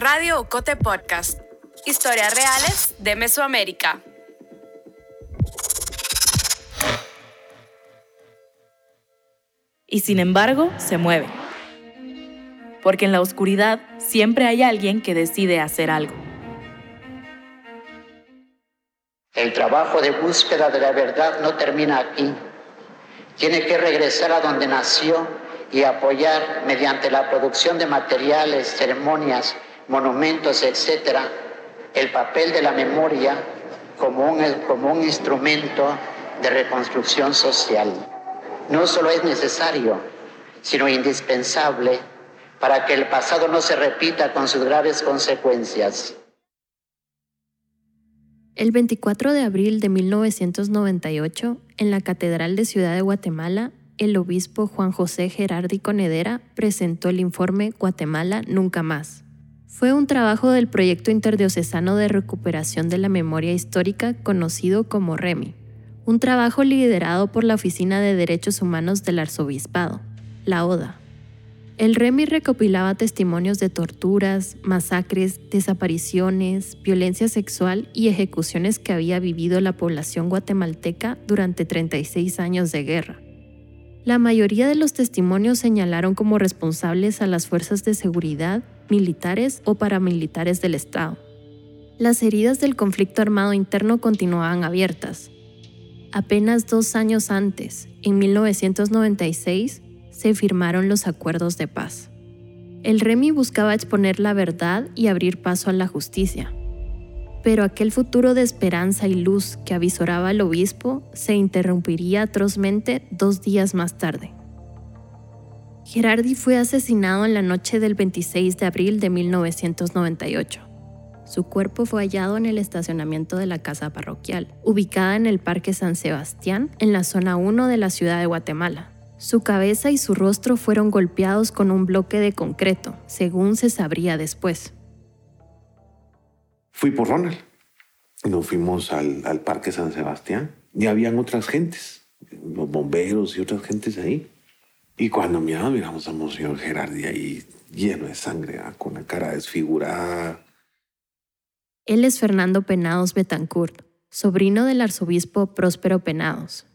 Radio Ocote Podcast. Historias reales de Mesoamérica. Y sin embargo, se mueve. Porque en la oscuridad siempre hay alguien que decide hacer algo. El trabajo de búsqueda de la verdad no termina aquí. Tiene que regresar a donde nació y apoyar mediante la producción de materiales, ceremonias, monumentos, etc., el papel de la memoria como un, como un instrumento de reconstrucción social. No solo es necesario, sino indispensable para que el pasado no se repita con sus graves consecuencias. El 24 de abril de 1998, en la Catedral de Ciudad de Guatemala, el obispo Juan José Gerardi Conedera presentó el informe Guatemala Nunca Más. Fue un trabajo del proyecto interdiocesano de recuperación de la memoria histórica conocido como REMI, un trabajo liderado por la Oficina de Derechos Humanos del Arzobispado, la ODA. El REMI recopilaba testimonios de torturas, masacres, desapariciones, violencia sexual y ejecuciones que había vivido la población guatemalteca durante 36 años de guerra. La mayoría de los testimonios señalaron como responsables a las fuerzas de seguridad, militares o paramilitares del Estado. Las heridas del conflicto armado interno continuaban abiertas. Apenas dos años antes, en 1996, se firmaron los acuerdos de paz. El REMI buscaba exponer la verdad y abrir paso a la justicia, pero aquel futuro de esperanza y luz que avisoraba el obispo se interrumpiría atrozmente dos días más tarde. Gerardi fue asesinado en la noche del 26 de abril de 1998. Su cuerpo fue hallado en el estacionamiento de la casa parroquial, ubicada en el Parque San Sebastián, en la zona 1 de la ciudad de Guatemala. Su cabeza y su rostro fueron golpeados con un bloque de concreto, según se sabría después fui por Ronald. Nos fuimos al, Parque San Sebastián y habían otras gentes, los bomberos y otras gentes ahí. Y cuando miramos, miramos a Monseñor Gerardi ahí lleno de sangre, ¿ah? con la cara desfigurada. Él es Fernando Penados Betancourt, sobrino del arzobispo Próspero Penados.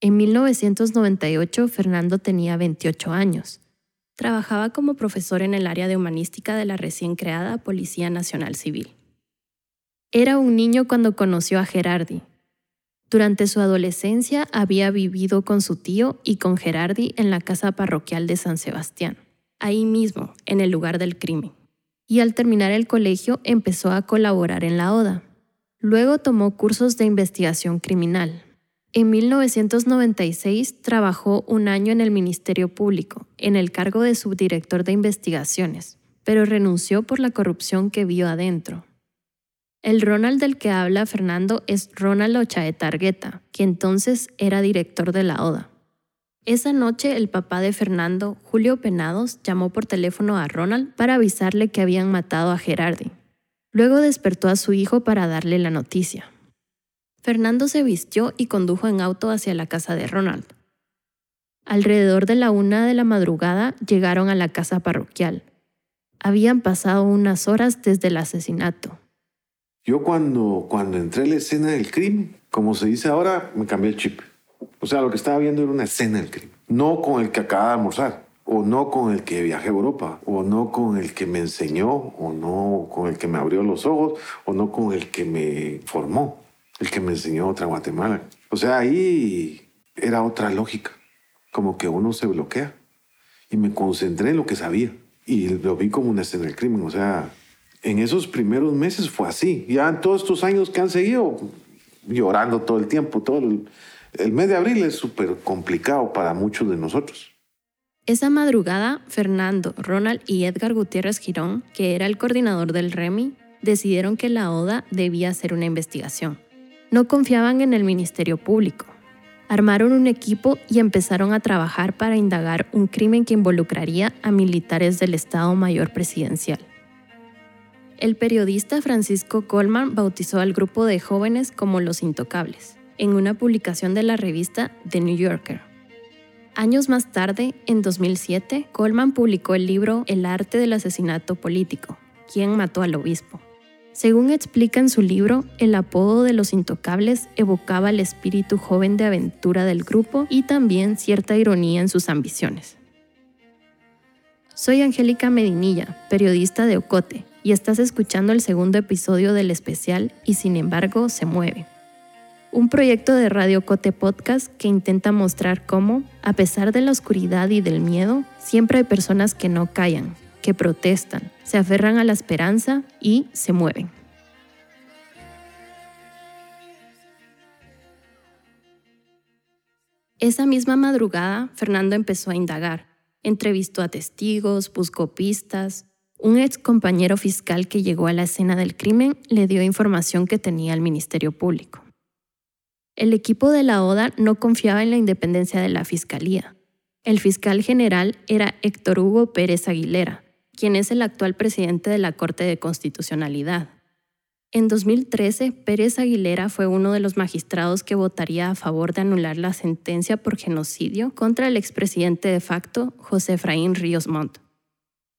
En 1998, Fernando tenía 28 años. Trabajaba como profesor en el área de humanística de la recién creada Policía Nacional Civil. Era un niño cuando conoció a Gerardi. Durante su adolescencia había vivido con su tío y con Gerardi en la casa parroquial de San Sebastián, ahí mismo, en el lugar del crimen. Y al terminar el colegio empezó a colaborar en la ODA. Luego tomó cursos de investigación criminal. En 1996 trabajó un año en el Ministerio Público, en el cargo de subdirector de investigaciones, pero renunció por la corrupción que vio adentro. El Ronald del que habla Fernando es Ronald Ochaetargueta, que entonces era director de la ODA. Esa noche el papá de Fernando, Julio Penados, llamó por teléfono a Ronald para avisarle que habían matado a Gerardi. Luego despertó a su hijo para darle la noticia. Fernando se vistió y condujo en auto hacia la casa de Ronald. Alrededor de la una de la madrugada llegaron a la casa parroquial. Habían pasado unas horas desde el asesinato. Yo cuando, cuando entré a la escena del crimen, como se dice ahora, me cambié el chip. O sea, lo que estaba viendo era una escena del crimen. No con el que acaba de almorzar, o no con el que viajé a Europa, o no con el que me enseñó, o no con el que me abrió los ojos, o no con el que me formó, el que me enseñó otra Guatemala. O sea, ahí era otra lógica, como que uno se bloquea. Y me concentré en lo que sabía. Y lo vi como una escena del crimen. O sea, en esos primeros meses fue así. Ya en todos estos años que han seguido, llorando todo el tiempo, todo el, el mes de abril es súper complicado para muchos de nosotros. Esa madrugada, Fernando, Ronald y Edgar Gutiérrez Girón, que era el coordinador del REMI, decidieron que la ODA debía hacer una investigación. No confiaban en el Ministerio Público. Armaron un equipo y empezaron a trabajar para indagar un crimen que involucraría a militares del Estado Mayor Presidencial. El periodista Francisco Coleman bautizó al grupo de jóvenes como los intocables, en una publicación de la revista The New Yorker. Años más tarde, en 2007, Coleman publicó el libro El arte del asesinato político, quién mató al obispo. Según explica en su libro, el apodo de los intocables evocaba el espíritu joven de aventura del grupo y también cierta ironía en sus ambiciones. Soy Angélica Medinilla, periodista de Ocote, y estás escuchando el segundo episodio del especial Y sin embargo se mueve. Un proyecto de Radio Cote Podcast que intenta mostrar cómo, a pesar de la oscuridad y del miedo, siempre hay personas que no callan, que protestan, se aferran a la esperanza y se mueven. Esa misma madrugada, Fernando empezó a indagar entrevistó a testigos, buscó pistas. Un ex compañero fiscal que llegó a la escena del crimen le dio información que tenía el Ministerio Público. El equipo de la ODA no confiaba en la independencia de la Fiscalía. El fiscal general era Héctor Hugo Pérez Aguilera, quien es el actual presidente de la Corte de Constitucionalidad. En 2013, Pérez Aguilera fue uno de los magistrados que votaría a favor de anular la sentencia por genocidio contra el expresidente de facto, José Efraín Ríos Montt.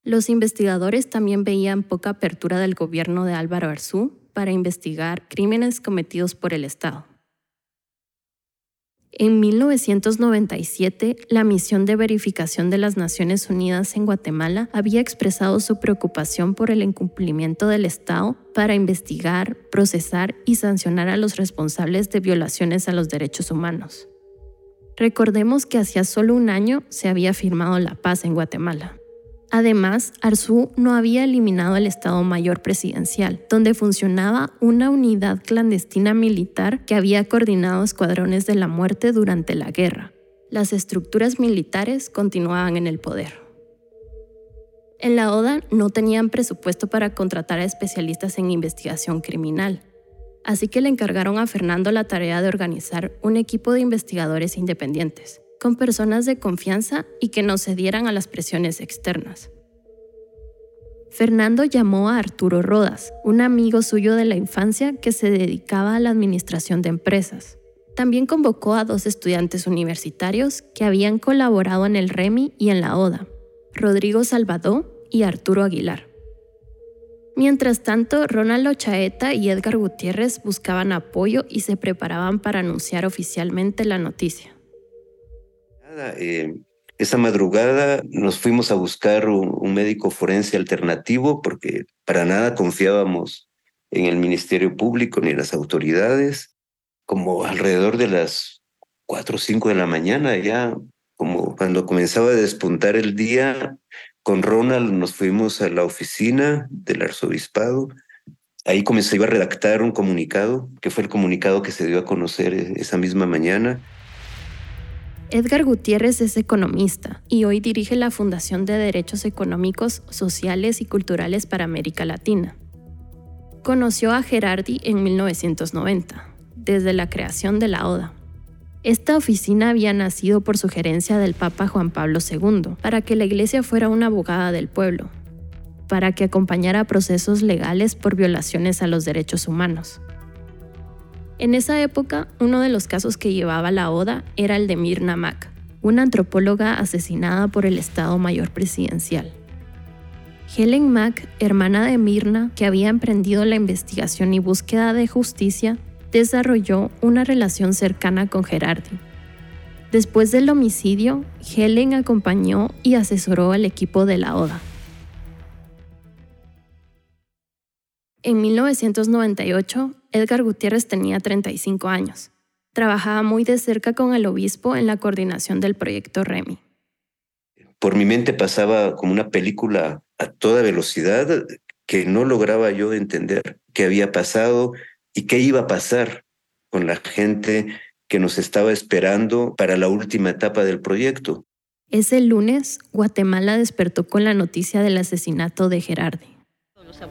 Los investigadores también veían poca apertura del gobierno de Álvaro Arzú para investigar crímenes cometidos por el Estado. En 1997, la misión de verificación de las Naciones Unidas en Guatemala había expresado su preocupación por el incumplimiento del Estado para investigar, procesar y sancionar a los responsables de violaciones a los derechos humanos. Recordemos que hacía solo un año se había firmado la paz en Guatemala. Además, Arzú no había eliminado el Estado Mayor Presidencial, donde funcionaba una unidad clandestina militar que había coordinado escuadrones de la muerte durante la guerra. Las estructuras militares continuaban en el poder. En la ODA no tenían presupuesto para contratar a especialistas en investigación criminal, así que le encargaron a Fernando la tarea de organizar un equipo de investigadores independientes con personas de confianza y que no cedieran a las presiones externas. Fernando llamó a Arturo Rodas, un amigo suyo de la infancia que se dedicaba a la administración de empresas. También convocó a dos estudiantes universitarios que habían colaborado en el REMI y en la ODA, Rodrigo Salvador y Arturo Aguilar. Mientras tanto, Ronaldo Chaeta y Edgar Gutiérrez buscaban apoyo y se preparaban para anunciar oficialmente la noticia. Eh, esa madrugada nos fuimos a buscar un, médico forense alternativo porque para nada confiábamos en el Ministerio Público ni en las autoridades. Como alrededor de las 4 o 5 de la mañana, ya como cuando comenzaba a despuntar el día, con Ronald nos fuimos a la oficina del arzobispado. Ahí comenzó a redactar un comunicado, que fue el comunicado que se dio a conocer esa misma mañana Edgar Gutiérrez es economista y hoy dirige la Fundación de Derechos Económicos, Sociales y Culturales para América Latina. Conoció a Gerardi en 1990, desde la creación de la ODA. Esta oficina había nacido por sugerencia del Papa Juan Pablo II para que la Iglesia fuera una abogada del pueblo, para que acompañara procesos legales por violaciones a los derechos humanos. En esa época, uno de los casos que llevaba la ODA era el de Mirna Mack, una antropóloga asesinada por el Estado Mayor Presidencial. Helen Mack, hermana de Mirna, que había emprendido la investigación y búsqueda de justicia, desarrolló una relación cercana con Gerardi. Después del homicidio, Helen acompañó y asesoró al equipo de la ODA. En 1998, Edgar Gutiérrez tenía 35 años. Trabajaba muy de cerca con el obispo en la coordinación del proyecto REMI. Por mi mente pasaba como una película a toda velocidad que no lograba yo entender qué había pasado y qué iba a pasar con la gente que nos estaba esperando para la última etapa del proyecto. Ese lunes, Guatemala despertó con la noticia del asesinato de Gerardi.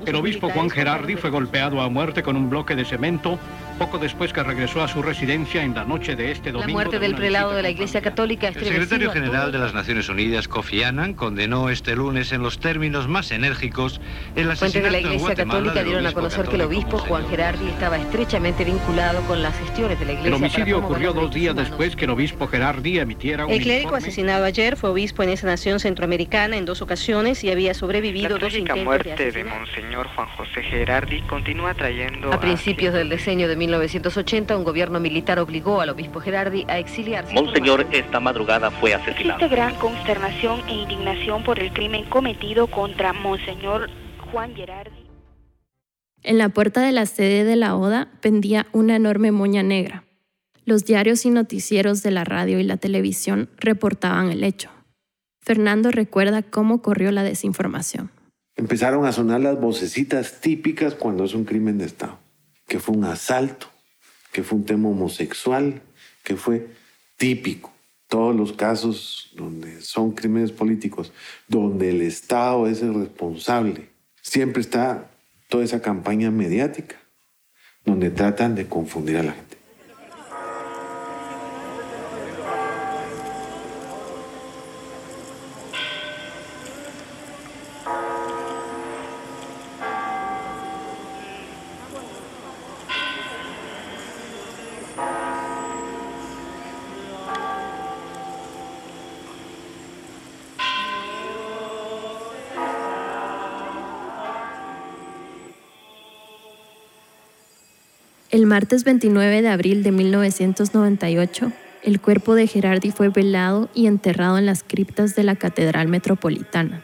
El obispo Juan Gerardi fue golpeado a muerte con un bloque de cemento poco después que regresó a su residencia en la noche de este domingo. La muerte del prelado de la Iglesia Católica El secretario general de las Naciones Unidas, Kofi Annan, condenó este lunes en los términos más enérgicos el asesinato Fuentes de la Iglesia Católica dieron a conocer que el obispo Juan Gerardi estaba estrechamente vinculado con las gestiones de la Iglesia. El homicidio ocurrió dos días después que el obispo Gerardi emitiera un El clérigo asesinado ayer fue obispo en esa nación centroamericana en dos ocasiones y había sobrevivido la dos intentos muerte de de Monseñor Juan José Gerardi continúa trayendo... A principios del diseño de 1980, un gobierno militar obligó al obispo Gerardi a exiliarse. Monseñor esta madrugada fue asesinado. Existe gran consternación e indignación por el crimen cometido contra Monseñor Juan Gerardi. En la puerta de la sede de la ODA pendía una enorme moña negra. Los diarios y noticieros de la radio y la televisión reportaban el hecho. Fernando recuerda cómo corrió la desinformación. Empezaron a sonar las vocecitas típicas cuando es un crimen de Estado, que fue un asalto, que fue un tema homosexual, que fue típico. Todos los casos donde son crímenes políticos, donde el Estado es el responsable, siempre está toda esa campaña mediática donde tratan de confundir a la gente. El martes 29 de abril de 1998, el cuerpo de Gerardi fue velado y enterrado en las criptas de la Catedral Metropolitana.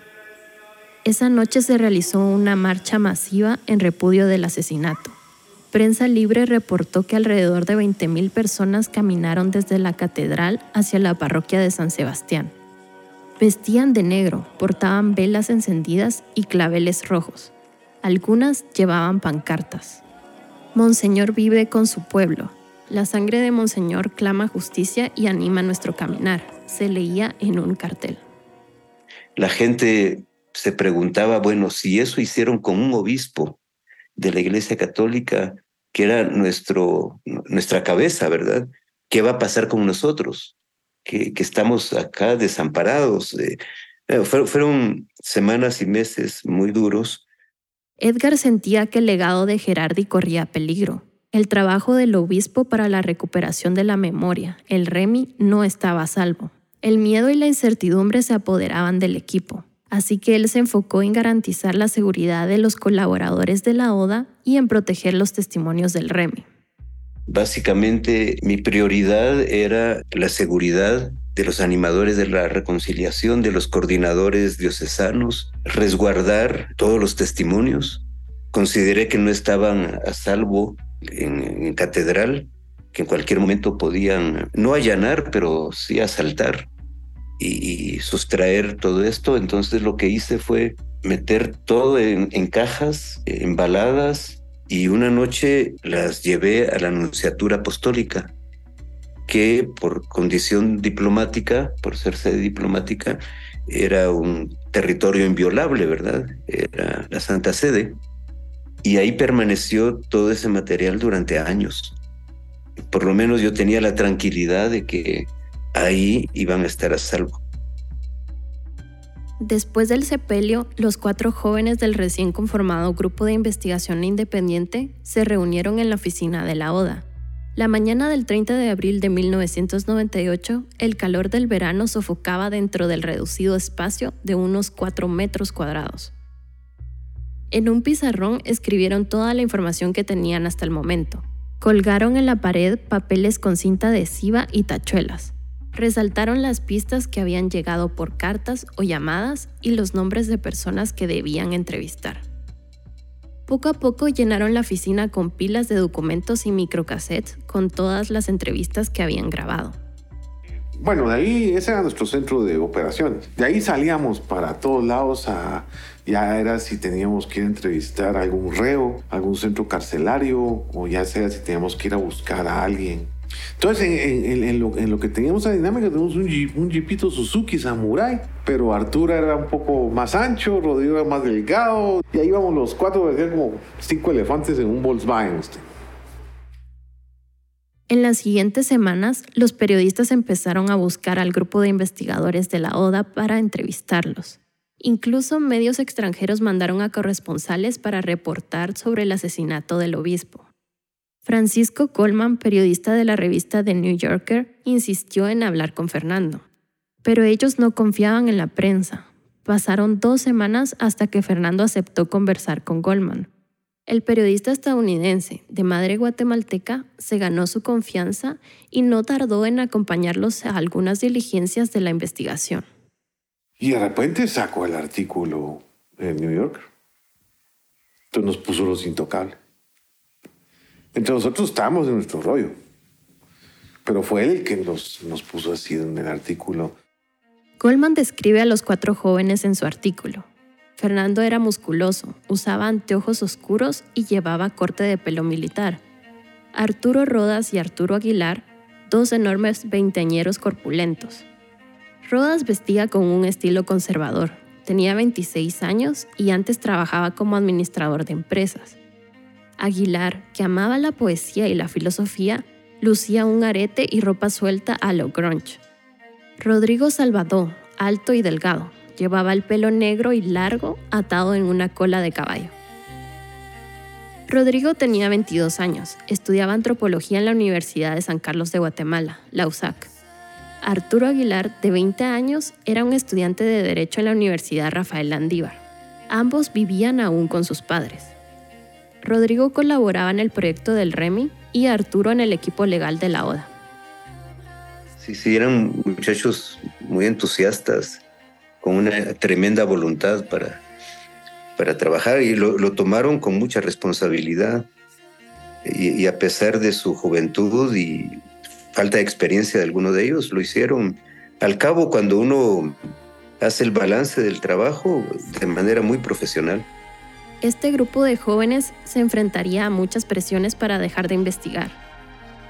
Esa noche se realizó una marcha masiva en repudio del asesinato. Prensa Libre reportó que alrededor de 20.000 personas caminaron desde la catedral hacia la parroquia de San Sebastián. Vestían de negro, portaban velas encendidas y claveles rojos. Algunas llevaban pancartas. Monseñor vive con su pueblo. La sangre de Monseñor clama justicia y anima nuestro caminar. Se leía en un cartel. La gente se preguntaba, bueno, si eso hicieron con un obispo de la Iglesia Católica, que era nuestro, nuestra cabeza, ¿verdad? ¿Qué va a pasar con nosotros? Que, que estamos acá desamparados. Eh, fueron semanas y meses muy duros Edgar sentía que el legado de Gerardi corría peligro. El trabajo del obispo para la recuperación de la memoria, el REMI, no estaba a salvo. El miedo y la incertidumbre se apoderaban del equipo, así que él se enfocó en garantizar la seguridad de los colaboradores de la ODA y en proteger los testimonios del REMI. Básicamente mi prioridad era la seguridad de los animadores de la reconciliación, de los coordinadores diocesanos, resguardar todos los testimonios. Consideré que no estaban a salvo en, catedral, que en cualquier momento podían no allanar, pero sí asaltar y, sustraer todo esto. Entonces lo que hice fue meter todo en, en cajas, embaladas, y una noche las llevé a la Anunciatura Apostólica que por condición diplomática, por ser sede diplomática, era un territorio inviolable, ¿verdad? Era la Santa Sede. Y ahí permaneció todo ese material durante años. Por lo menos yo tenía la tranquilidad de que ahí iban a estar a salvo. Después del sepelio, los cuatro jóvenes del recién conformado Grupo de Investigación Independiente se reunieron en la oficina de la ODA la mañana del 30 de abril de 1998, el calor del verano sofocaba dentro del reducido espacio de unos 4 metros cuadrados. En un pizarrón escribieron toda la información que tenían hasta el momento. Colgaron en la pared papeles con cinta adhesiva y tachuelas. Resaltaron las pistas que habían llegado por cartas o llamadas y los nombres de personas que debían entrevistar. Poco a poco llenaron la oficina con pilas de documentos y microcassettes con todas las entrevistas que habían grabado. Bueno, de ahí ese era nuestro centro de operaciones. De ahí salíamos para todos lados a ya era si teníamos que ir a entrevistar a algún reo, algún centro carcelario o ya sea si teníamos que ir a buscar a alguien entonces, en, lo, que teníamos a dinámica, tenemos un, un Jeepito Suzuki Samurai, pero Arturo era un poco más ancho, Rodrigo era más delgado, y ahí íbamos los cuatro, parecían como cinco elefantes en un Volkswagen. En las siguientes semanas, los periodistas empezaron a buscar al grupo de investigadores de la ODA para entrevistarlos. Incluso medios extranjeros mandaron a corresponsales para reportar sobre el asesinato del obispo. Francisco Coleman, periodista de la revista The New Yorker, insistió en hablar con Fernando. Pero ellos no confiaban en la prensa. Pasaron dos semanas hasta que Fernando aceptó conversar con Goldman. El periodista estadounidense, de madre guatemalteca, se ganó su confianza y no tardó en acompañarlos a algunas diligencias de la investigación. Y de repente sacó el artículo en New York. Entonces nos puso los intocables. Entre nosotros estábamos en nuestro rollo. Pero fue él el que nos, nos puso así en el artículo. Goldman describe a los cuatro jóvenes en su artículo. Fernando era musculoso, usaba anteojos oscuros y llevaba corte de pelo militar. Arturo Rodas y Arturo Aguilar, dos enormes veinteañeros corpulentos. Rodas vestía con un estilo conservador. Tenía 26 años y antes trabajaba como administrador de empresas. Aguilar, que amaba la poesía y la filosofía, lucía un arete y ropa suelta a lo grunge. Rodrigo Salvador, alto y delgado, llevaba el pelo negro y largo atado en una cola de caballo. Rodrigo tenía 22 años, estudiaba antropología en la Universidad de San Carlos de Guatemala, la USAC. Arturo Aguilar, de 20 años, era un estudiante de Derecho en la Universidad Rafael Landívar. Ambos vivían aún con sus padres. Rodrigo colaboraba en el proyecto del REMI y Arturo en el equipo legal de la ODA. Sí, sí, eran muchachos muy entusiastas, con una tremenda voluntad para, para trabajar y lo, tomaron con mucha responsabilidad. Y, a pesar de su juventud y falta de experiencia de alguno de ellos, lo hicieron. Al cabo, cuando uno hace el balance del trabajo de manera muy profesional. Este grupo de jóvenes se enfrentaría a muchas presiones para dejar de investigar.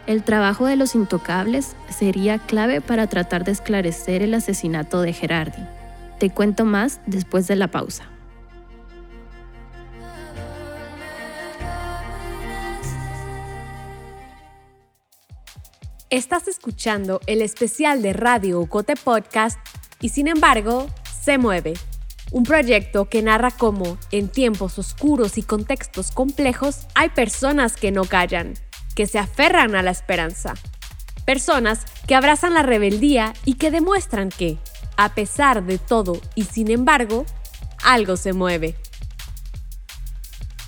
El trabajo de los intocables sería clave para tratar de esclarecer el asesinato de Gerardi. Te cuento más después de la pausa. Estás escuchando el especial de Radio Ocote Podcast y sin embargo, se mueve un proyecto que narra cómo, en tiempos oscuros y contextos complejos, hay personas que no callan, que se aferran a la esperanza. Personas que abrazan la rebeldía y que demuestran que, a pesar de todo y sin embargo, algo se mueve.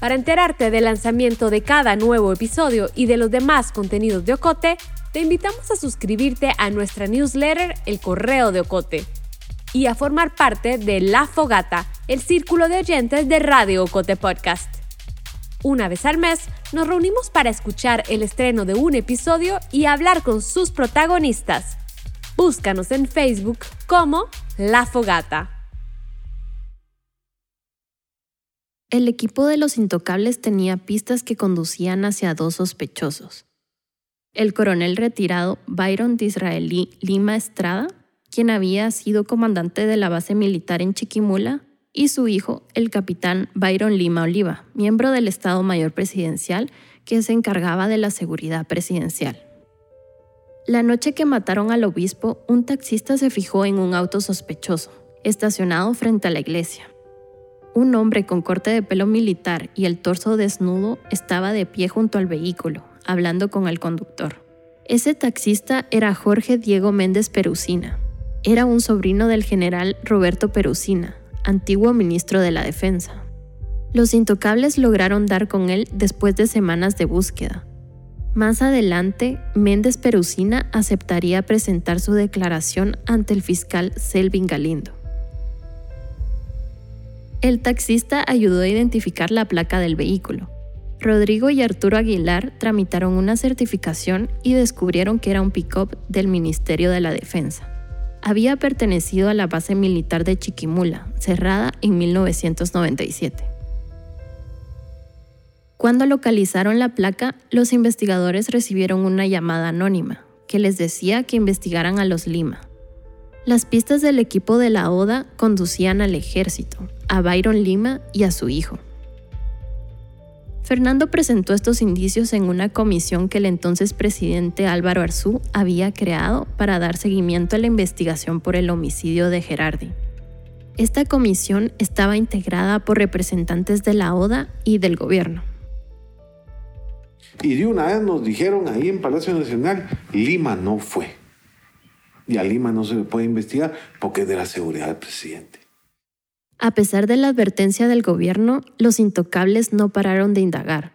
Para enterarte del lanzamiento de cada nuevo episodio y de los demás contenidos de Ocote, te invitamos a suscribirte a nuestra newsletter El Correo de Ocote y a formar parte de La Fogata, el círculo de oyentes de Radio Cote Podcast. Una vez al mes nos reunimos para escuchar el estreno de un episodio y hablar con sus protagonistas. Búscanos en Facebook como La Fogata. El equipo de los intocables tenía pistas que conducían hacia dos sospechosos. El coronel retirado Byron Disraeli Lima Estrada quien había sido comandante de la base militar en Chiquimula, y su hijo, el capitán Byron Lima Oliva, miembro del Estado Mayor Presidencial que se encargaba de la seguridad presidencial. La noche que mataron al obispo, un taxista se fijó en un auto sospechoso, estacionado frente a la iglesia. Un hombre con corte de pelo militar y el torso desnudo estaba de pie junto al vehículo, hablando con el conductor. Ese taxista era Jorge Diego Méndez Perucina, era un sobrino del general Roberto Perusina, antiguo ministro de la Defensa. Los intocables lograron dar con él después de semanas de búsqueda. Más adelante, Méndez Perusina aceptaría presentar su declaración ante el fiscal Selvin Galindo. El taxista ayudó a identificar la placa del vehículo. Rodrigo y Arturo Aguilar tramitaron una certificación y descubrieron que era un pick-up del Ministerio de la Defensa había pertenecido a la base militar de Chiquimula, cerrada en 1997. Cuando localizaron la placa, los investigadores recibieron una llamada anónima que les decía que investigaran a los Lima. Las pistas del equipo de la ODA conducían al ejército, a Byron Lima y a su hijo. Fernando presentó estos indicios en una comisión que el entonces presidente Álvaro Arzú había creado para dar seguimiento a la investigación por el homicidio de Gerardi. Esta comisión estaba integrada por representantes de la ODA y del gobierno. Y de una vez nos dijeron ahí en Palacio Nacional, Lima no fue. Y a Lima no se le puede investigar porque es de la seguridad del presidente. A pesar de la advertencia del gobierno, los intocables no pararon de indagar.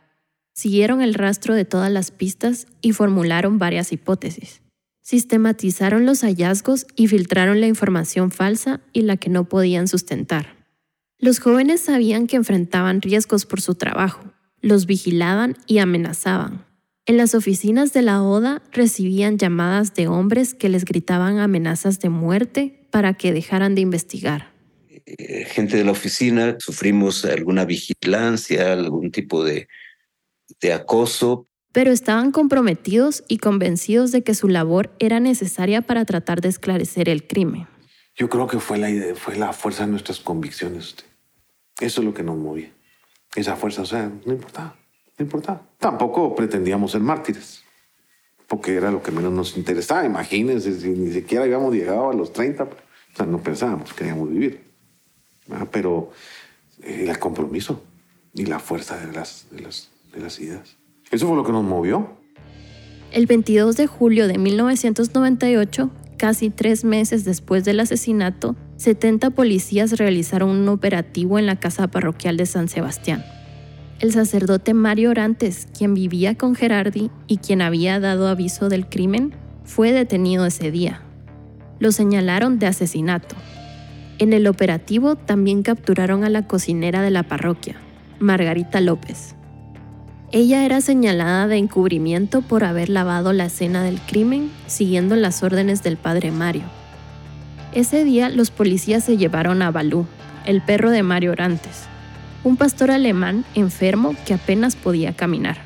Siguieron el rastro de todas las pistas y formularon varias hipótesis. Sistematizaron los hallazgos y filtraron la información falsa y la que no podían sustentar. Los jóvenes sabían que enfrentaban riesgos por su trabajo, los vigilaban y amenazaban. En las oficinas de la ODA recibían llamadas de hombres que les gritaban amenazas de muerte para que dejaran de investigar. Eh, gente de la oficina sufrimos alguna vigilancia, algún tipo de, de acoso. Pero estaban comprometidos y convencidos de que su labor era necesaria para tratar de esclarecer el crimen. Yo creo que fue la, idea, fue la fuerza de nuestras convicciones. Eso es lo que nos movía. Esa fuerza, o sea, no importaba. No importaba. Tampoco pretendíamos ser mártires, porque era lo que menos nos interesaba. Imagínense, si ni siquiera habíamos llegado a los 30, o sea, no pensábamos, queríamos vivir. Pero eh, el compromiso y la fuerza de las, de, de las ideas. Eso fue lo que nos movió. El 22 de julio de 1998, casi tres meses después del asesinato, 70 policías realizaron un operativo en la casa parroquial de San Sebastián el sacerdote Mario Orantes, quien vivía con Gerardi y quien había dado aviso del crimen, fue detenido ese día. Lo señalaron de asesinato. En el operativo también capturaron a la cocinera de la parroquia, Margarita López. Ella era señalada de encubrimiento por haber lavado la escena del crimen siguiendo las órdenes del padre Mario. Ese día los policías se llevaron a Balú, el perro de Mario Orantes, un pastor alemán enfermo que apenas podía caminar.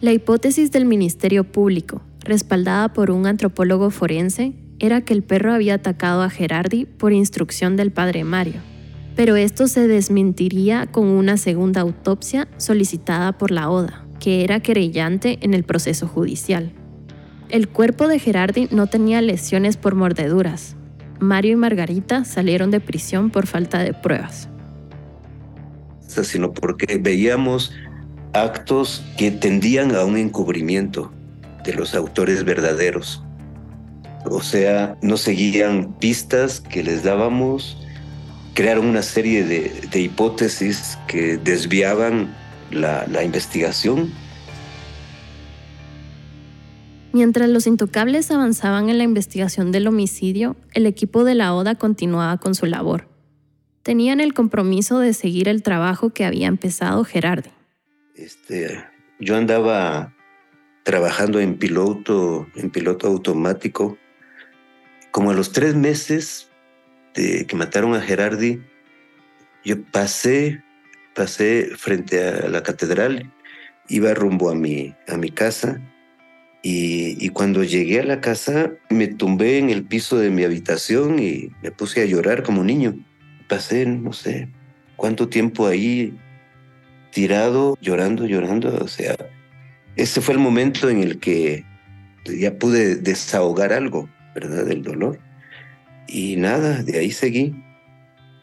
La hipótesis del Ministerio Público, respaldada por un antropólogo forense, era que el perro había atacado a Gerardi por instrucción del padre Mario, pero esto se desmentiría con una segunda autopsia solicitada por la ODA, que era querellante en el proceso judicial. El cuerpo de Gerardi no tenía lesiones por mordeduras. Mario y Margarita salieron de prisión por falta de pruebas sino porque veíamos actos que tendían a un encubrimiento de los autores verdaderos. O sea, no seguían pistas que les dábamos, crearon una serie de, hipótesis que desviaban la, la investigación. Mientras los intocables avanzaban en la investigación del homicidio, el equipo de la ODA continuaba con su labor tenían el compromiso de seguir el trabajo que había empezado Gerardi. Este, yo andaba trabajando en piloto, en piloto automático. Como a los tres meses de que mataron a Gerardi, yo pasé, pasé frente a la catedral, iba rumbo a mi, a mi casa y, y, cuando llegué a la casa me tumbé en el piso de mi habitación y me puse a llorar como niño pasé, no sé, cuánto tiempo ahí tirado, llorando, llorando. O sea, ese fue el momento en el que ya pude desahogar algo, ¿verdad? Del dolor. Y nada, de ahí seguí,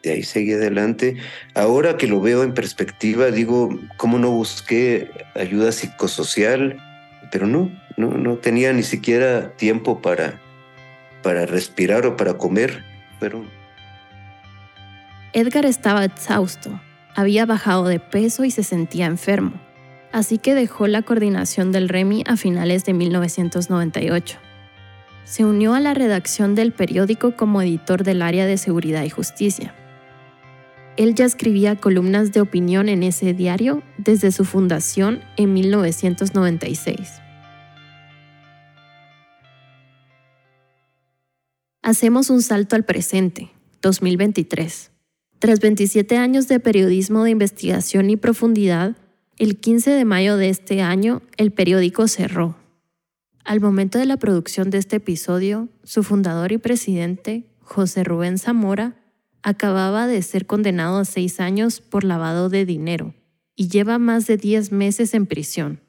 de ahí seguí adelante. Ahora que lo veo en perspectiva, digo, ¿cómo no busqué ayuda psicosocial? Pero no, no, no tenía ni siquiera tiempo para, para respirar o para comer. Pero Edgar estaba exhausto, había bajado de peso y se sentía enfermo, así que dejó la coordinación del REMI a finales de 1998. Se unió a la redacción del periódico como editor del área de seguridad y justicia. Él ya escribía columnas de opinión en ese diario desde su fundación en 1996. Hacemos un salto al presente, 2023. Tras 27 años de periodismo de investigación y profundidad, el 15 de mayo de este año el periódico cerró. Al momento de la producción de este episodio, su fundador y presidente, José Rubén Zamora, acababa de ser condenado a seis años por lavado de dinero y lleva más de 10 meses en prisión.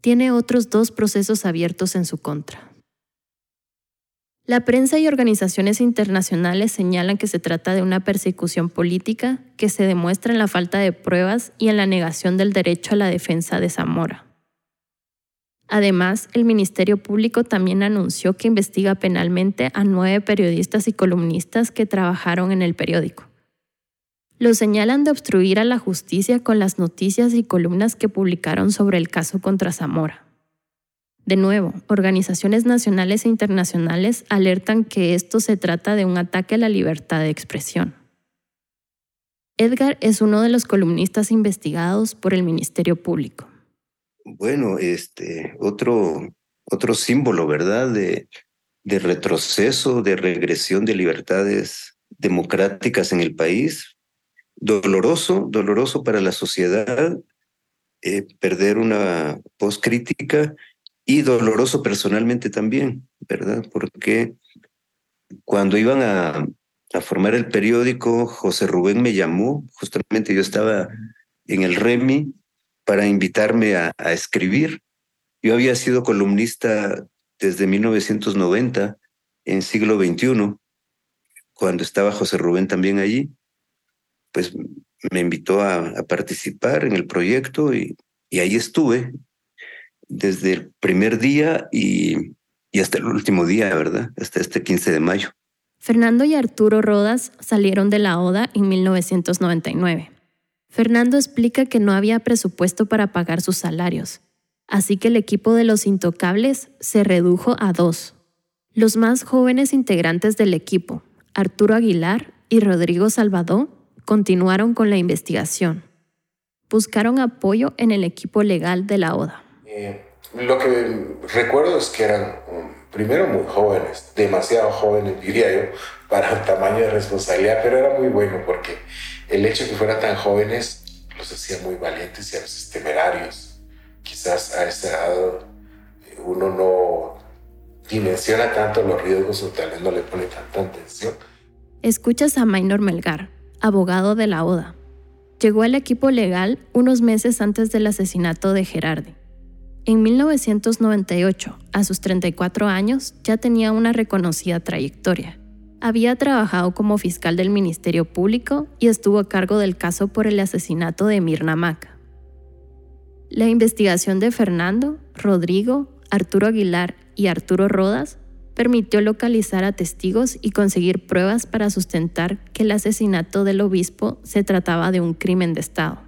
Tiene otros dos procesos abiertos en su contra. La prensa y organizaciones internacionales señalan que se trata de una persecución política que se demuestra en la falta de pruebas y en la negación del derecho a la defensa de Zamora. Además, el Ministerio Público también anunció que investiga penalmente a nueve periodistas y columnistas que trabajaron en el periódico. Lo señalan de obstruir a la justicia con las noticias y columnas que publicaron sobre el caso contra Zamora. De nuevo, organizaciones nacionales e internacionales alertan que esto se trata de un ataque a la libertad de expresión. Edgar es uno de los columnistas investigados por el Ministerio Público. Bueno, este, otro, otro símbolo, ¿verdad? De, retroceso, de regresión de libertades democráticas en el país. Doloroso, doloroso para la sociedad eh, perder una voz crítica y doloroso personalmente también, ¿verdad? Porque cuando iban a formar el periódico, José Rubén me llamó, justamente yo estaba en el REMI para invitarme a, escribir. Yo había sido columnista desde 1990 en siglo XXI, cuando estaba José Rubén también allí, pues me invitó a, a participar en el proyecto y, y, ahí estuve desde el primer día y, y hasta el último día, ¿verdad? Hasta este 15 de mayo. Fernando y Arturo Rodas salieron de la ODA en 1999. Fernando explica que no había presupuesto para pagar sus salarios, así que el equipo de los intocables se redujo a dos. Los más jóvenes integrantes del equipo, Arturo Aguilar y Rodrigo Salvador, continuaron con la investigación. Buscaron apoyo en el equipo legal de la ODA. Eh, lo que recuerdo es que eran primero muy jóvenes, demasiado jóvenes diría yo, para un tamaño de responsabilidad, pero era muy bueno porque el hecho de que fueran tan jóvenes los hacía muy valientes y a veces temerarios. Quizás a esa edad uno no dimensiona tanto los riesgos o tal vez no le pone tanta atención. Escuchas a Maynor Melgar, abogado de la ODA. Llegó al equipo legal unos meses antes del asesinato de Gerardi. En 1998, a sus 34 años, ya tenía una reconocida trayectoria. Había trabajado como fiscal del Ministerio Público y estuvo a cargo del caso por el asesinato de Mirna Maca. La investigación de Fernando, Rodrigo, Arturo Aguilar y Arturo Rodas permitió localizar a testigos y conseguir pruebas para sustentar que el asesinato del obispo se trataba de un crimen de Estado.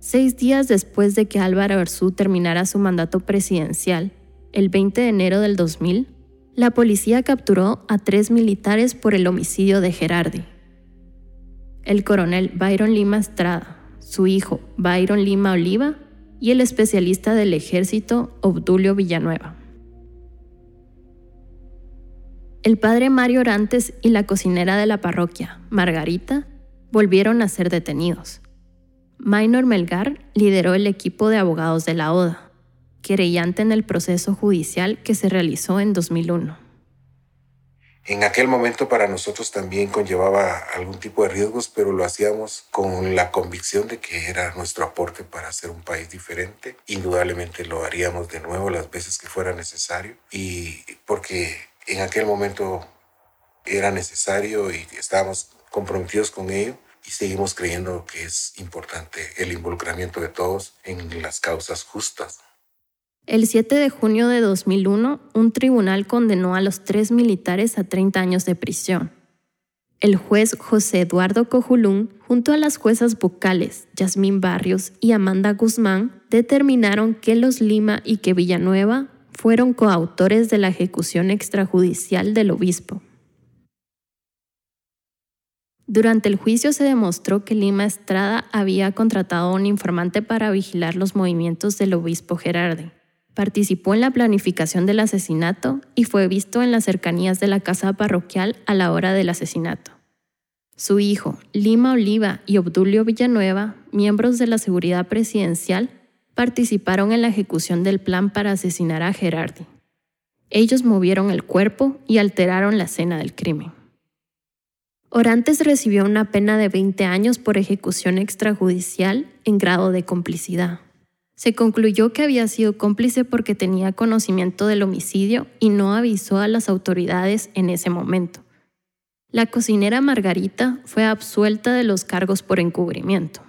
Seis días después de que Álvaro Arzú terminara su mandato presidencial, el 20 de enero del 2000, la policía capturó a tres militares por el homicidio de Gerardi. El coronel Byron Lima Estrada, su hijo Byron Lima Oliva y el especialista del ejército Obdulio Villanueva. El padre Mario Orantes y la cocinera de la parroquia, Margarita, volvieron a ser detenidos. Minor Melgar lideró el equipo de abogados de la ODA, querellante en el proceso judicial que se realizó en 2001. En aquel momento para nosotros también conllevaba algún tipo de riesgos, pero lo hacíamos con la convicción de que era nuestro aporte para hacer un país diferente. Indudablemente lo haríamos de nuevo las veces que fuera necesario y porque en aquel momento era necesario y estábamos comprometidos con ello y seguimos creyendo que es importante el involucramiento de todos en las causas justas. El 7 de junio de 2001, un tribunal condenó a los tres militares a 30 años de prisión. El juez José Eduardo Cojulún, junto a las juezas vocales Yasmín Barrios y Amanda Guzmán, determinaron que los Lima y que Villanueva fueron coautores de la ejecución extrajudicial del obispo. Durante el juicio se demostró que Lima Estrada había contratado a un informante para vigilar los movimientos del obispo Gerardi. Participó en la planificación del asesinato y fue visto en las cercanías de la casa parroquial a la hora del asesinato. Su hijo, Lima Oliva y Obdulio Villanueva, miembros de la seguridad presidencial, participaron en la ejecución del plan para asesinar a Gerardi. Ellos movieron el cuerpo y alteraron la escena del crimen. Orantes recibió una pena de 20 años por ejecución extrajudicial en grado de complicidad. Se concluyó que había sido cómplice porque tenía conocimiento del homicidio y no avisó a las autoridades en ese momento. La cocinera Margarita fue absuelta de los cargos por encubrimiento.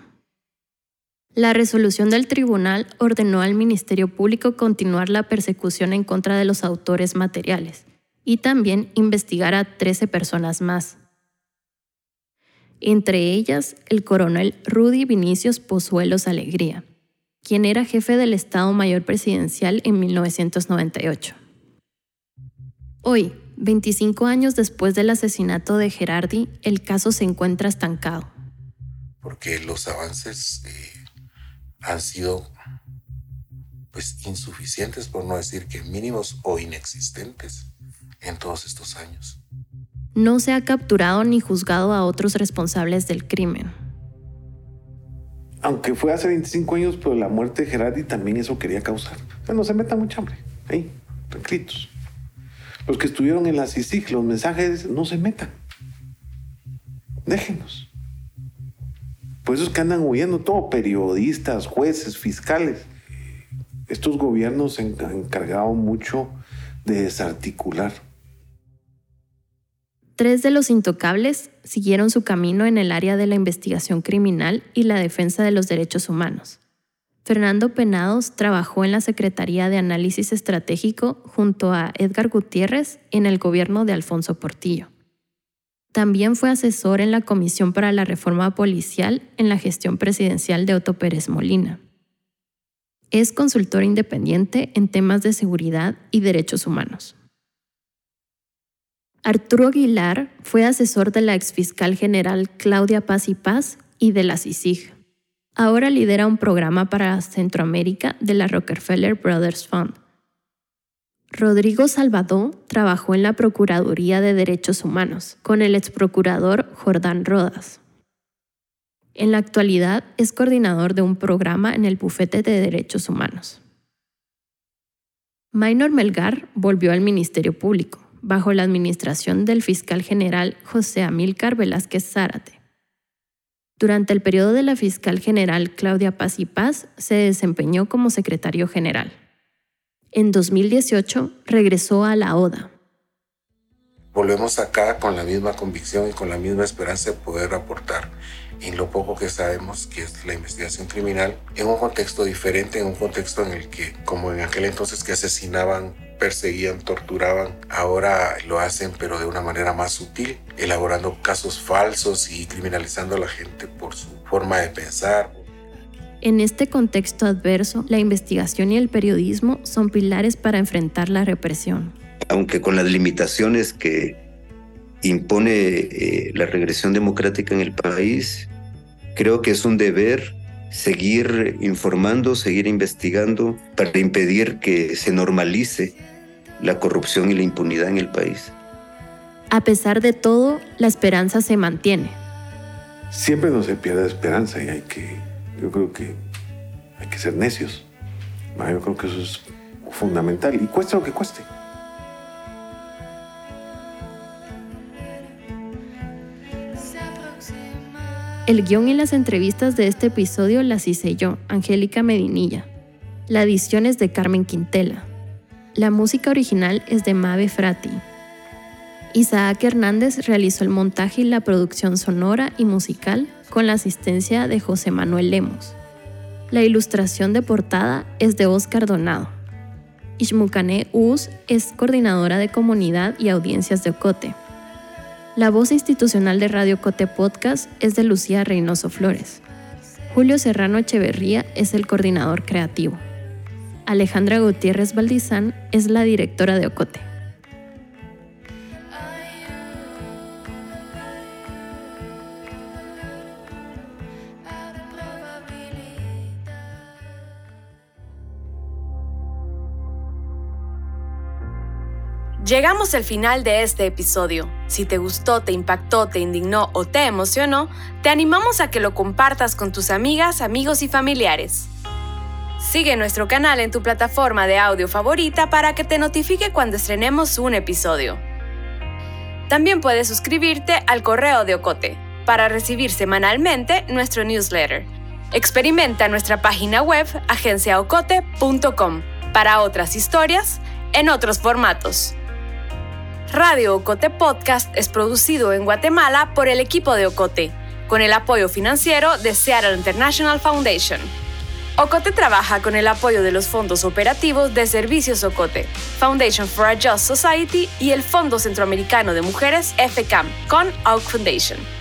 La resolución del tribunal ordenó al Ministerio Público continuar la persecución en contra de los autores materiales y también investigar a 13 personas más, entre ellas el coronel Rudy Vinicius Pozuelos Alegría, quien era jefe del Estado Mayor Presidencial en 1998. Hoy, 25 años después del asesinato de Gerardi, el caso se encuentra estancado. Porque los avances eh, han sido pues insuficientes, por no decir que mínimos o inexistentes en todos estos años. No se ha capturado ni juzgado a otros responsables del crimen. Aunque fue hace 25 años, pero la muerte de Gerardi también eso quería causar. O sea, no se meta mucha hambre. Ahí, tranquilos. Los que estuvieron en la CICIG, los mensajes, no se metan. Déjenos. Por eso es que andan huyendo todo, periodistas, jueces, fiscales. Estos gobiernos se han encargado mucho de desarticular. Tres de los intocables siguieron su camino en el área de la investigación criminal y la defensa de los derechos humanos. Fernando Penados trabajó en la Secretaría de Análisis Estratégico junto a Edgar Gutiérrez en el gobierno de Alfonso Portillo. También fue asesor en la Comisión para la Reforma Policial en la gestión presidencial de Otto Pérez Molina. Es consultor independiente en temas de seguridad y derechos humanos. Arturo Aguilar fue asesor de la exfiscal general Claudia Paz y Paz y de la CICIG. Ahora lidera un programa para Centroamérica de la Rockefeller Brothers Fund. Rodrigo Salvador trabajó en la Procuraduría de Derechos Humanos con el exprocurador Jordán Rodas. En la actualidad es coordinador de un programa en el Bufete de Derechos Humanos. Maynor Melgar volvió al Ministerio Público, bajo la administración del fiscal general José Amílcar Velázquez Zárate. Durante el periodo de la fiscal general Claudia Paz y Paz, se desempeñó como secretario general. En 2018 regresó a la ODA. Volvemos acá con la misma convicción y con la misma esperanza de poder aportar en lo poco que sabemos que es la investigación criminal, en un contexto diferente, en un contexto en el que, como en aquel entonces que asesinaban, perseguían, torturaban, ahora lo hacen pero de una manera más sutil, elaborando casos falsos y criminalizando a la gente por su forma de pensar. En este contexto adverso, la investigación y el periodismo son pilares para enfrentar la represión. Aunque con las limitaciones que impone eh, la regresión democrática en el país, creo que es un deber seguir informando, seguir investigando para impedir que se normalice la corrupción y la impunidad en el país. A pesar de todo, la esperanza se mantiene. Siempre no se pierde esperanza y hay que, yo creo que hay que ser necios. Yo creo que eso es fundamental y cueste lo que cueste. El guion y las entrevistas de este episodio las hice yo, Angélica Medinilla. La edición es de Carmen Quintela. La música original es de Mabe Frati. Isaac Hernández realizó el montaje y la producción sonora y musical con la asistencia de José Manuel Lemos. La ilustración de portada es de Oscar Donado. Ishmukane Uz es coordinadora de comunidad y audiencias de Ocote. La voz institucional de Radio Cote Podcast es de Lucía Reynoso Flores. Julio Serrano Echeverría es el coordinador creativo. Alejandra Gutiérrez Valdizán es la directora de Ocote. Llegamos al final de este episodio. Si te gustó, te impactó, te indignó o te emocionó, te animamos a que lo compartas con tus amigas, amigos y familiares. Sigue nuestro canal en tu plataforma de audio favorita para que te notifique cuando estrenemos un episodio. También puedes suscribirte al correo de Ocote para recibir semanalmente nuestro newsletter. Experimenta nuestra página web agenciaocote.com para otras historias en otros formatos. Radio Ocote Podcast es producido en Guatemala por el equipo de Ocote, con el apoyo financiero de Seattle International Foundation. Ocote trabaja con el apoyo de los fondos operativos de Servicios Ocote, Foundation for a Just Society y el Fondo Centroamericano de Mujeres FCAM con Oak Foundation.